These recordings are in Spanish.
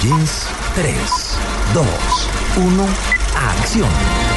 Jeans 3, 2, 1, acción.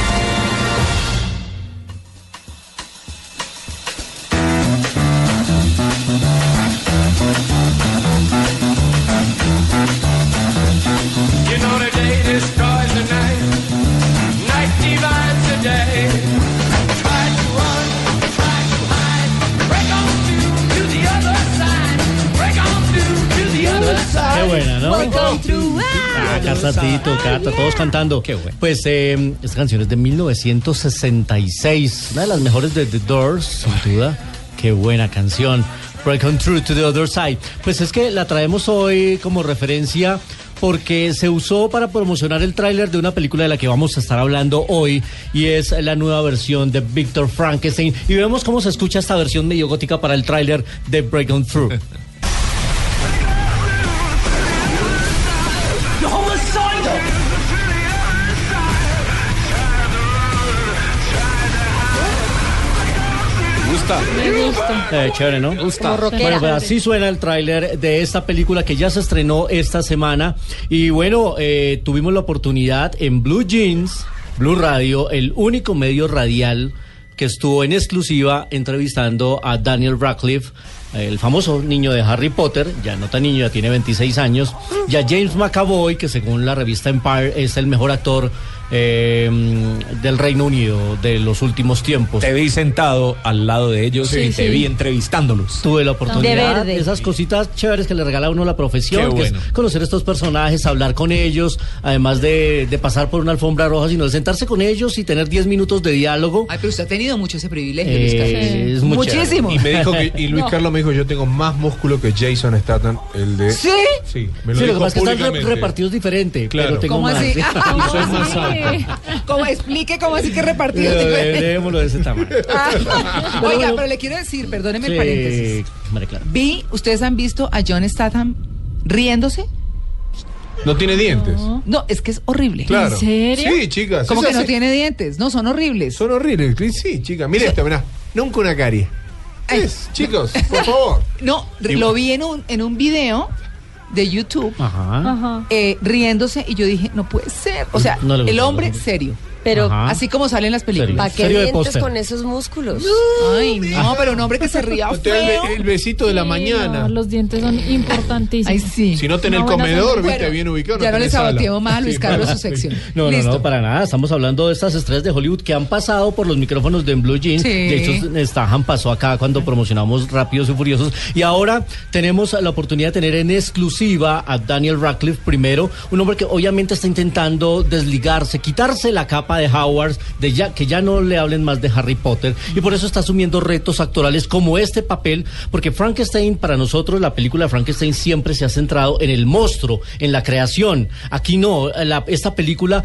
Ah, Casatito, Cata, todos cantando. Pues eh, esta canción es de 1966, una de las mejores de The Doors, sin duda. Qué buena canción. Break on through to the other side. Pues es que la traemos hoy como referencia porque se usó para promocionar el tráiler de una película de la que vamos a estar hablando hoy y es la nueva versión de Victor Frankenstein y vemos cómo se escucha esta versión medio gótica para el tráiler de Break on Through. gusta? Me gusta. Eh, chévere, ¿no? Como rockera. Bueno, pues así suena el tráiler de esta película que ya se estrenó esta semana. Y bueno, eh, tuvimos la oportunidad en Blue Jeans, Blue Radio, el único medio radial que estuvo en exclusiva entrevistando a Daniel Radcliffe, el famoso niño de Harry Potter, ya no tan niño, ya tiene 26 años, y a James McAvoy, que según la revista Empire es el mejor actor eh, del Reino Unido de los últimos tiempos. Te vi sentado al lado de ellos Sí, y te sí. vi entrevistándolos. Tuve la oportunidad De verde. esas cositas chéveres que le regala a uno la profesión, que es conocer estos personajes, hablar con ellos, además de, de pasar por una alfombra roja, sino de sentarse con ellos y tener 10 minutos de diálogo. Ay, pero usted ha tenido mucho ese privilegio, Eh, Luis Carlos. es muy Muchísimo. Y me dijo que, y Luis Carlos me dijo, yo tengo más músculo que Jason Statham, el de... ¿Sí? Sí, me lo Sí, lo que dijo pasa es que están repartidos diferente, Claro. pero tengo ¿Cómo más. así? ¿Cómo explique cómo así que repartido? Pero de- ese tamaño. Ah, Oiga, pero le quiero decir, perdóneme el Sí, paréntesis. Vi, ¿ustedes han visto a John Statham riéndose? No tiene dientes. No, es que es horrible. Claro. ¿En serio? Sí, chicas. Como que no tiene dientes. No, son horribles. Son horribles. Sí, chicas. Mire esto, mirá. Nunca una carie. Ay. Es, chicos, por favor. No, lo vi en un, en un video de YouTube Ajá. Eh, riéndose y yo dije, no puede ser. O sea, No el hombre serio. Pero Ajá. Así como salen las películas. ¿Para qué Serio de dientes póster. con esos músculos? Ay, no, pero un hombre que se ría el, feo. be- el besito de la Sí, mañana. no, los dientes son importantísimos. Ay, sí. Si no tenés Una el buena comedor, salud. viste, Bueno, bien ubicado. ya no le tenés sala. saboteo más a Luis Sí, Carlos su sección. No, no, Listo. no, para nada. Estamos hablando de estas estrellas de Hollywood que han pasado por los micrófonos de En Blue Jeans. Sí. De hecho, Stahan pasó acá cuando promocionamos Rápidos y Furiosos. Y ahora tenemos la oportunidad de tener en exclusiva a Daniel Radcliffe primero, un hombre que obviamente está intentando desligarse, quitarse la capa de Howard, que ya no le hablen más de Harry Potter. Y por eso está asumiendo retos actorales como este papel, porque Frankenstein, para nosotros, la película de Frankenstein siempre se ha centrado en el monstruo, en la creación. Aquí no, esta película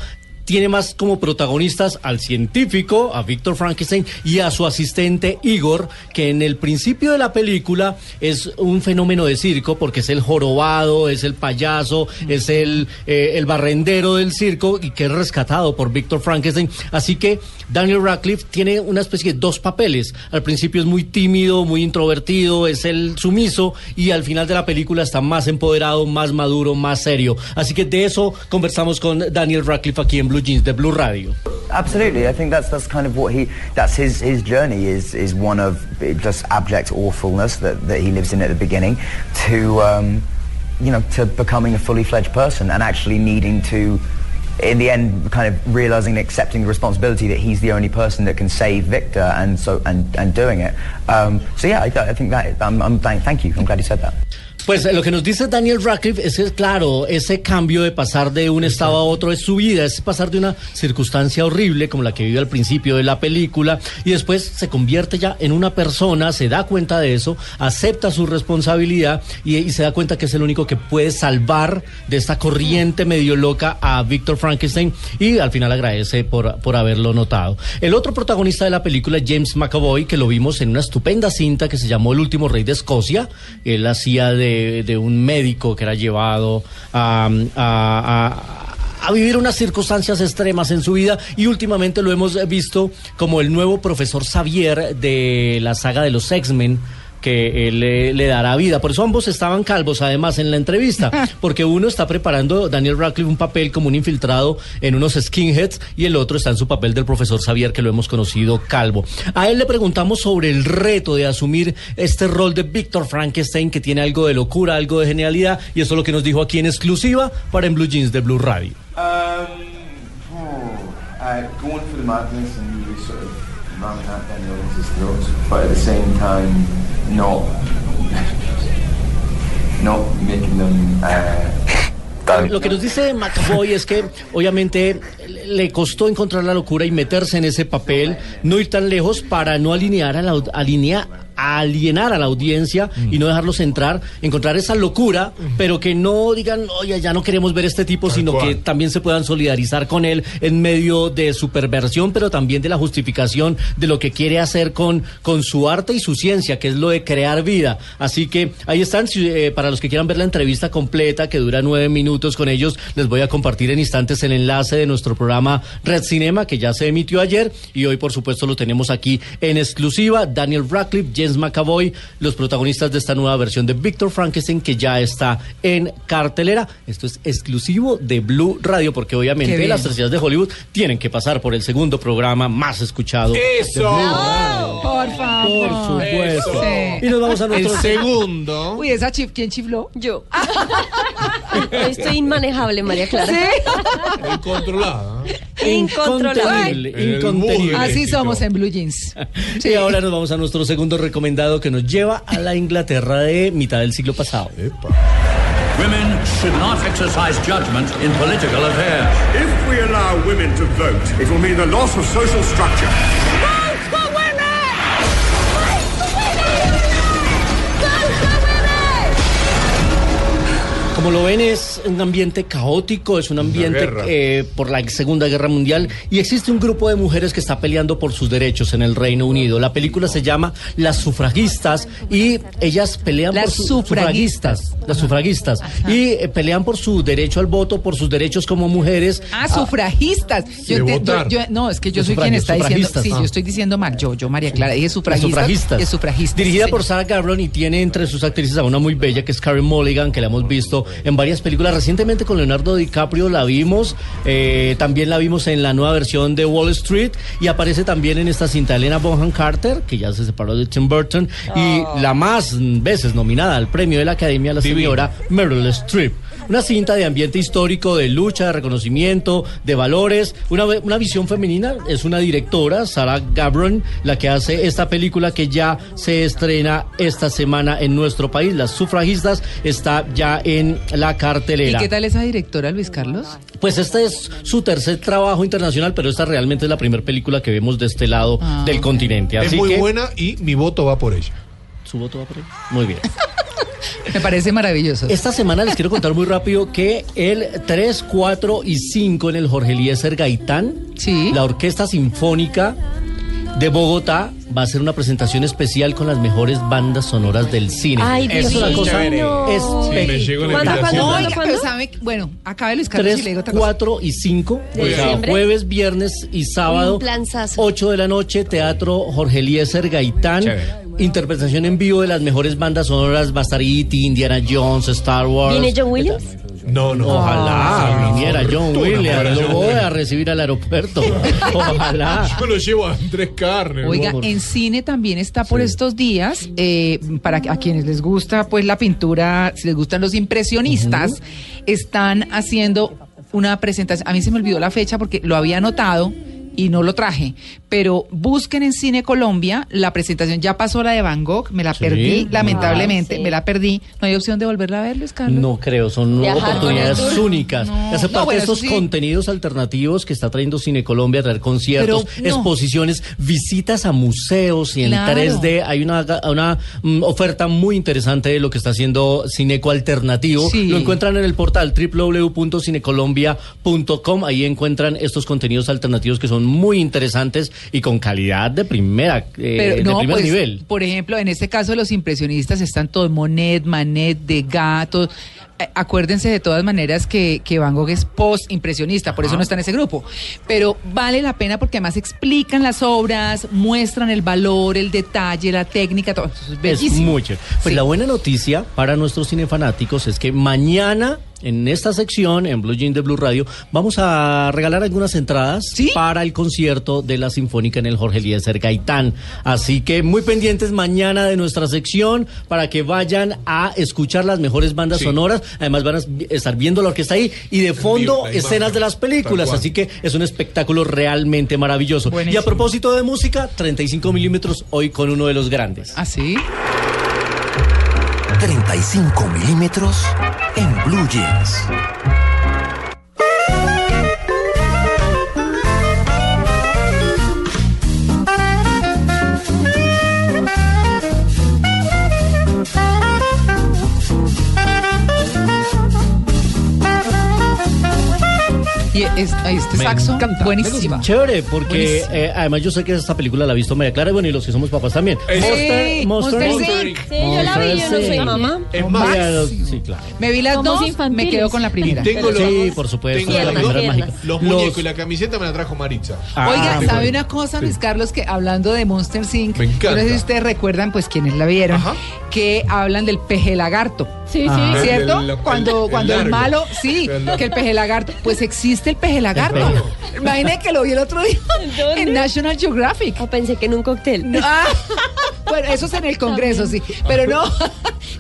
tiene más como protagonistas al científico, a Víctor Frankenstein y a su asistente Igor, que en el principio de la película es un fenómeno de circo porque es el jorobado, es el payaso, es el, eh, el barrendero del circo y que es rescatado por Víctor Frankenstein. Así que Daniel Radcliffe tiene una especie de dos papeles. Al principio es muy tímido, muy introvertido, es el sumiso y al final de la película está más empoderado, más maduro, más serio. Así que de eso conversamos con Daniel Radcliffe aquí en Blue Jeans de Blue Radio. Absolutely, I think that's that's kind of what he that's his his journey is is one of just abject awfulness that, that he lives in at the beginning to um, you know to becoming a fully fledged person and actually needing to in the end kind of realizing and accepting the responsibility that he's the only person that can save Victor and so and, and doing it. Um, so yeah I, I think that I'm, I'm thank, thank you. I'm glad you said that Pues eh, lo que nos dice Daniel Radcliffe es que, claro, ese cambio de pasar de un estado a otro es su vida, es pasar de una circunstancia horrible como la que vive al principio de la película y después se convierte ya en una persona, se da cuenta de eso, acepta su responsabilidad y, y se da cuenta que es el único que puede salvar de esta corriente medio loca a Víctor Frankenstein y al final agradece por, por haberlo notado. El otro protagonista de la película es James McAvoy, que lo vimos en una estupenda cinta que se llamó El último rey de Escocia. Él hacía de, de un médico que era llevado a, a- vivir unas circunstancias extremas en su vida. Y últimamente lo hemos visto como el nuevo profesor Xavier de la saga de los X-Men que él eh, le dará vida. Por eso ambos estaban calvos, además, en la entrevista, porque uno está preparando, Daniel Radcliffe, un papel como un infiltrado en unos skinheads y el otro está en su papel del profesor Xavier, que lo hemos conocido calvo. A él le preguntamos sobre el reto de asumir este rol de Víctor Frankenstein, que tiene algo de locura, algo de genialidad, y eso es lo que nos dijo aquí en exclusiva para En Blue Jeans de Blue Radio. Um, uh, going for the madness and really sort of ramming that down the audience's throats, but at the same time, not not making them. Uh, Lo que nos dice McAvoy es que obviamente le costó encontrar la locura y meterse en ese papel, no ir tan lejos para no alinear a la aud- alinea- alienar a la audiencia y no dejarlos entrar, encontrar esa locura, pero que no digan, oye, ya no queremos ver este tipo, Tal sino cual. que también se puedan solidarizar con él en medio de su perversión, pero también de la justificación de lo que quiere hacer con, con su arte y su ciencia, que es lo de crear vida. Así que ahí están, si, eh, para los que quieran ver la entrevista completa, que dura nueve minutos con ellos, les voy a compartir en instantes el enlace de nuestro programa Red Cinema, que ya se emitió ayer, y hoy por supuesto lo tenemos aquí en exclusiva. Daniel Radcliffe, James McAvoy, los protagonistas de esta nueva versión de Victor Frankenstein, que ya está en cartelera. Esto es exclusivo de Blue Radio, porque obviamente las tercias de Hollywood tienen que pasar por el segundo programa más escuchado. de ¡Eso! Blue Radio. Por favor. Por supuesto. Sí. Y nos vamos a El nuestro segundo. Uy, esa chif, ¿quién chifló? Yo. Estoy inmanejable, María Clara. Incontrolada. Incontrolable. Incontenible. Así somos en Blue Jeans. Y ahora nos vamos a nuestro segundo recomendado que nos lleva a la Inglaterra de mitad del siglo pasado. Epa. Women should not exercise judgment in political affairs. If we allow women to vote, it will mean the loss of social structure. Como lo ven, es un ambiente caótico, es un ambiente eh, por la Segunda Guerra Mundial y existe un grupo de mujeres que está peleando por sus derechos en el Reino Unido. La película se llama Las sufragistas y ellas pelean Las por sus sufragistas. Las sufragistas. Y eh, pelean por su derecho al voto, por sus derechos como mujeres. Ah, sufragistas. Yo De ente- votar. yo- yo- no, es que yo soy quien está diciendo. sufragistas. Sí, Ah. yo estoy diciendo mal. Yo, yo, María Clara, Las sufragistas. sufragistas. Es sufragistas. Dirigida sí. por Sarah Gabron y tiene entre sus actrices a una muy bella que es Karen Mulligan, que la hemos visto en varias películas. Recientemente con Leonardo DiCaprio la vimos. eh, también la vimos en la nueva versión de Wall Street. Y aparece también en esta cinta Elena Bonham Carter, que ya se separó de Tim Burton. Y la más veces nominada al premio de la Academia, la señora Meryl Streep. Una cinta de ambiente histórico, de lucha, de reconocimiento, de valores, una, una visión femenina. Es una directora, Sarah Gabron, la que hace esta película que ya se estrena esta semana en nuestro país. Las sufragistas está ya en la ¿Y cartelera. qué tal esa directora, Luis Carlos? Pues este es su tercer trabajo internacional, pero esta realmente es la primera película que vemos de este lado Ah, del continente. Es muy que buena y mi voto va por ella. su voto va por ahí. Muy bien. Me parece maravilloso. Esta semana les quiero contar muy rápido que el 3, 4 y 5 en el Jorge Eliezer Gaitán, Sí. la Orquesta Sinfónica de Bogotá va a hacer una presentación especial con las mejores bandas sonoras del cine. Ay, es una cosa sabe, bueno, acabe Luis Carlos y 3, le digo otra cosa. 4 y 5, ¿De o sea, diciembre? jueves, viernes y sábado, Un planzazo. 8 de la noche, Teatro Jorge Eliezer Gaitán, Chévere. Interpretación en vivo de las mejores bandas sonoras, va a estar E.T., Indiana Jones, Star Wars. ¿Viene John Williams? No, no. Ojalá Ah, viniera John Williams, lo voy a recibir al aeropuerto. Ojalá. Yo lo llevo a Andrés Carne. Oiga, en cine también está por estos días, eh, para a quienes les gusta pues la pintura, si les gustan los impresionistas, están haciendo una presentación. A mí se me olvidó la fecha porque lo había anotado y no lo traje, pero busquen en Cine Colombia la presentación. Ya pasó la de Van Gogh, me la Sí. perdí, lamentablemente, Ah, sí. me la perdí. ¿No hay opción de volverla a ver, Luis Carlos? No creo, son oportunidades únicas. No. Hace No, parte bueno, de estos eso sí. contenidos alternativos que está trayendo Cine Colombia, a traer conciertos, Pero, no. exposiciones, visitas a museos y en Claro. 3D. Hay una, una mm, oferta muy interesante de lo que está haciendo Cineco Alternativo. Sí. Lo encuentran en el portal www.cinecolombia.com. Ahí encuentran estos contenidos alternativos que son muy interesantes y con calidad de primera, eh, Pero de primer pues, nivel. por ejemplo, en este caso los impresionistas están todos Monet, Manet, Degas, todos. Eh, acuérdense de todas maneras que, que Van Gogh es post-impresionista, por eso no está en ese grupo. Pero vale la pena porque además explican las obras, muestran el valor, el detalle, la técnica, todo. Eso es Es bellísimo. muy chévere. Pues Sí. la buena noticia para nuestros cinefanáticos es que mañana en esta sección, en Blue Jean de Blue Radio, vamos a regalar algunas entradas para el concierto de la Sinfónica en el Jorge Eliezer Gaitán. Así que muy pendientes mañana de nuestra sección para que vayan a escuchar las mejores bandas Sí. sonoras. Además van a estar viendo la orquesta ahí y de fondo escenas de las películas. Así que es un espectáculo realmente maravilloso. Y a propósito de música, 35 milímetros hoy con uno de los grandes. ¿Ah, sí? 35 milímetros en Blue Jeans. Es- este Me saxo, encanta, buenísimo. Chévere, porque Buenísimo. eh, además yo sé que esta película la ha visto María Clara y bueno, y los que somos papás también. Sí, Monster Inc. Sí, yo la vi, yo no soy mamá. Es más. Sí, claro. Me vi las Somos dos, me quedo con la primera. Tengo los, Sí, por supuesto, tengo la los, primera mágica. los muñecos y la camiseta me la trajo Maritza. Ah, Oiga, ¿sabe bueno. una cosa, Luis Carlos? Que hablando de Monster Inc., Me encanta. yo no sé si ustedes recuerdan, pues quienes la vieron, Ajá. que hablan del peje lagarto. Sí, sí. ¿Cierto? El- el- cuando el cuando el, malo, sí, que el peje lagarto, pues existe el peje lagarto. Claro. Imagínate que lo vi el otro día ¿Dónde? en National Geographic. O pensé que en un cóctel. No, ah, bueno, eso es en el Congreso, sí. Pero no,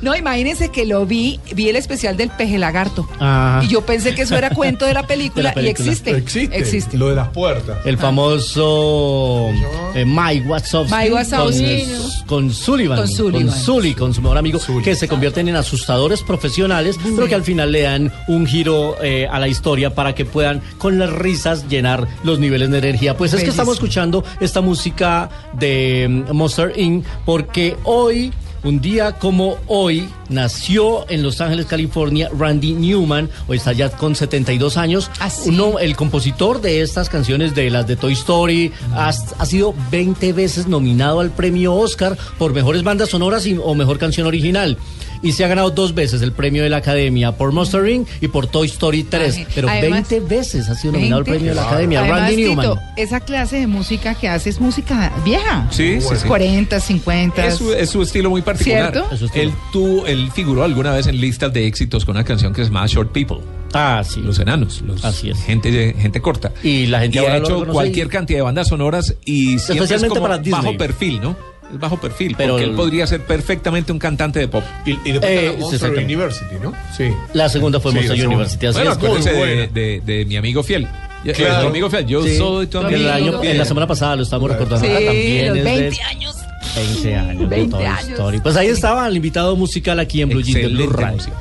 no, imagínense que lo vi, vi el especial del peje lagarto. Ajá. Y yo pensé que eso era cuento de la película, De la película. y existe. Existe. Existe. Lo de las puertas. El famoso eh, Mike Wazowski, Mike Wazowski. Con, con Sullivan, Con Sullivan. con Sully, con su mejor amigo, que se convierten en asustadores profesionales, pero que al final le dan un giro eh, a la historia para que puedan con las risas llenar los niveles de energía. Pues es que estamos escuchando esta música de mm, Monster Inc. porque hoy un día como hoy nació en Los Ángeles, California, Randy Newman, hoy está ya con 72 años. ¿Ah? Uno, el compositor de estas canciones, de las de Toy Story, ha, ha sido 20 veces nominado al premio Oscar por mejores bandas sonoras y- o mejor canción original. Y se ha ganado dos veces el premio de la Academia por Monster Inc. y por Toy Story 3. Ay, Pero además- 20 veces ha sido nominado 20. premio de la Academia. Además, Randy Tito, Newman. esa clase de música que hace es música vieja. Sí, sí, sí. 40, 50. Es su, es su estilo muy particular. ¿Cierto? Es su estilo. Él, tuvo, él figuró alguna vez en listas de éxitos con una canción que se llama Short People. Ah, sí. Los enanos, los Así es. gente, gente corta. Y la gente Y ahora ha hecho cualquier y- cantidad de bandas sonoras y siempre es Especialmente como para Disney. bajo perfil, ¿no? Es bajo perfil, Pero porque el- él podría ser perfectamente un cantante de pop. Y, y después Eh, Monster. University, ¿no? Sí. La segunda fue Sí, Monster. University. así Bueno, es. muy de, de- de mi amigo fiel. Ya- Claro. Tu amigo fiel, yo Sí. soy tu amigo. El año- en la semana pasada lo estábamos recordando. Sí, también los es de 20 años. 20 años. de 20 Toy años. Story. Pues ahí estaba el invitado musical aquí en Blue Jeans de Blue Radio. música.